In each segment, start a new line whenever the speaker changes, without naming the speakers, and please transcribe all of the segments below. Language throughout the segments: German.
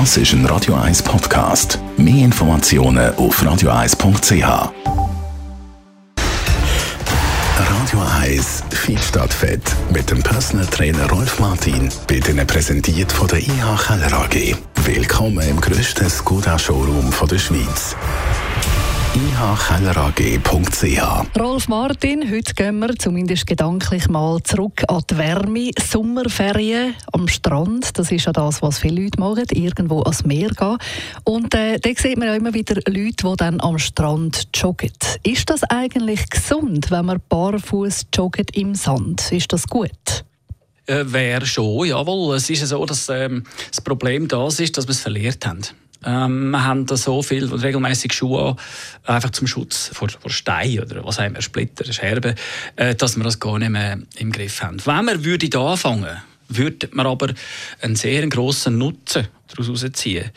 Das ist ein Radio 1 Podcast. Mehr Informationen auf radio1.ch. Radio 1 Fit statt Fett mit dem Personal Trainer Rolf Martin wird Ihnen präsentiert von der IH Keller AG. Willkommen im grössten Skoda-Showroom der Schweiz ihkellerag.ch.
Rolf Martin, heute gehen wir zumindest gedanklich mal zurück an die Wärme. Sommerferien am Strand, das ist ja das, was viele Leute machen, irgendwo ans Meer gehen. Und äh, da sieht man ja immer wieder Leute, die dann am Strand joggen. Ist das eigentlich gesund, wenn man barfuß joggt im Sand? Ist das gut?
Äh, Wäre schon, jawohl. Es ist ja so, dass ähm, das Problem das ist, dass wir es verliert haben. Ähm, wir haben da so viel regelmäßig Schuhe an, einfach zum Schutz vor, vor Steinen oder was haben wir, Splitter, Scherben, äh, dass wir das gar nicht mehr im Griff haben. Wenn wir würde da anfangen, würde man aber einen sehr grossen Nutzen daraus herausziehen.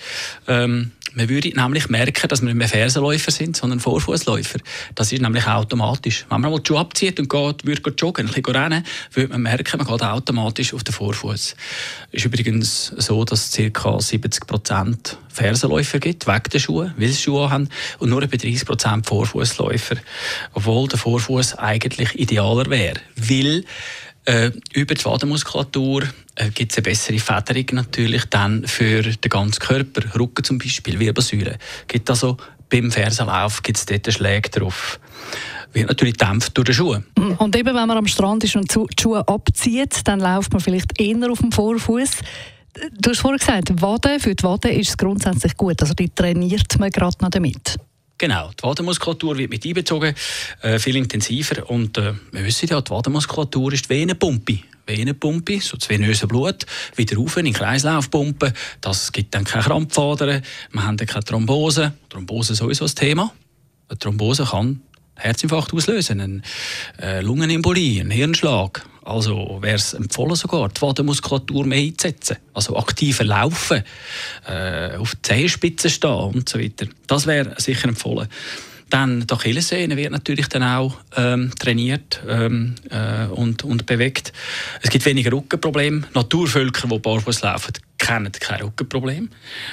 Ähm, man würde nämlich merken, dass wir nicht mehr Fersenläufer sind, sondern Vorfußläufer. Das ist nämlich automatisch. Wenn man mal die Schuhe abzieht und geht, würde joggen, ein bisschen rennen, würde man merken, man geht automatisch auf den Vorfuß. Es ist übrigens so, dass es ca. 70% Fersenläufer gibt, wegen der Schuhe, weil sie Schuhe haben, und nur etwa 30% Vorfußläufer. Obwohl der Vorfuß eigentlich idealer wäre. Weil äh, über die Wadenmuskulatur äh, gibt es eine bessere Federung natürlich dann für den ganzen Körper. Rücken zum Beispiel, Wirbelsäule. Gibt also beim Fersenlauf gibt es dort Schläge drauf. Wird natürlich dämpft durch die Schuhe.
Und eben, wenn man am Strand ist und die Schuhe abzieht, dann läuft man vielleicht eher auf dem Vorfuß. Du hast vorhin gesagt, Wade, für die Wade ist es grundsätzlich gut. Also die trainiert man gerade noch damit.
Genau, die Wadenmuskulatur wird mit einbezogen, äh, viel intensiver. Und äh, wir wissen ja, die Wadenmuskulatur ist die Venenpumpe. Venenpumpe, so das venöse Blut, wieder rauf in den Kreislauf pumpen. Das gibt dann keine Krampfadern, wir haben dann keine Thrombose. Thrombose ist sowieso das Thema. Eine Thrombose kann Herzinfarkt auslösen, eine äh, Lungenembolie, einen Hirnschlag. Also wäre es empfohlen sogar, die Wadenmuskulatur mehr einzusetzen. Also aktiver laufen, äh, auf die Zehenspitzen stehen und so weiter. Das wäre sicher empfohlen. Dann die Achillessehne wird natürlich dann auch ähm, trainiert ähm, äh, und, und bewegt. Es gibt weniger Rückenprobleme. Naturvölker, die barfuß laufen, kennen kein Rückenproblem.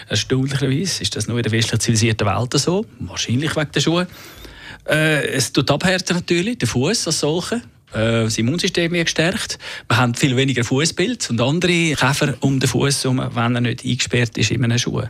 Erstaunlicherweise ist das nur in der westlich zivilisierten Welt so. Wahrscheinlich wegen der Schuhe. Äh, es tut abhärten natürlich, der Fuß als solcher. Äh, das Immunsystem wird gestärkt. Wir haben viel weniger Fußpilz und andere Käfer um den Fuß herum, wenn er nicht eingesperrt ist in einem Schuh.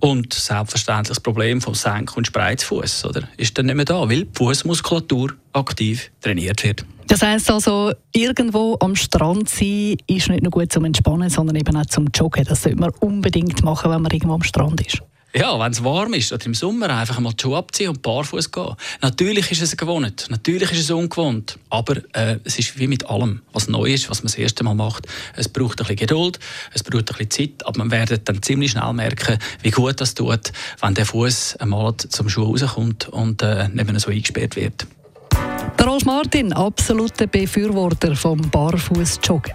Und selbstverständlich das Problem vom Senk- und Spreizfuß? Ist dann nicht mehr da, weil die Fußmuskulatur aktiv trainiert wird.
Das heisst also, irgendwo am Strand sein ist nicht nur gut zum Entspannen, sondern eben auch zum Joggen. Das sollte man unbedingt machen, wenn man irgendwo am Strand ist.
Ja, wenn es warm ist oder im Sommer einfach mal die Schuhe abziehen und barfuß gehen. Natürlich ist es gewohnt, natürlich ist es ungewohnt, aber äh, es ist wie mit allem, was neu ist, was man das erste Mal macht. Es braucht ein bisschen Geduld, es braucht ein bisschen Zeit, aber man wird dann ziemlich schnell merken, wie gut das tut, wenn der Fuß einmal zum Schuh rauskommt und äh, nicht mehr so eingesperrt wird.
Der Rolf Martin, absoluter Befürworter vom Barfuß-Joggen.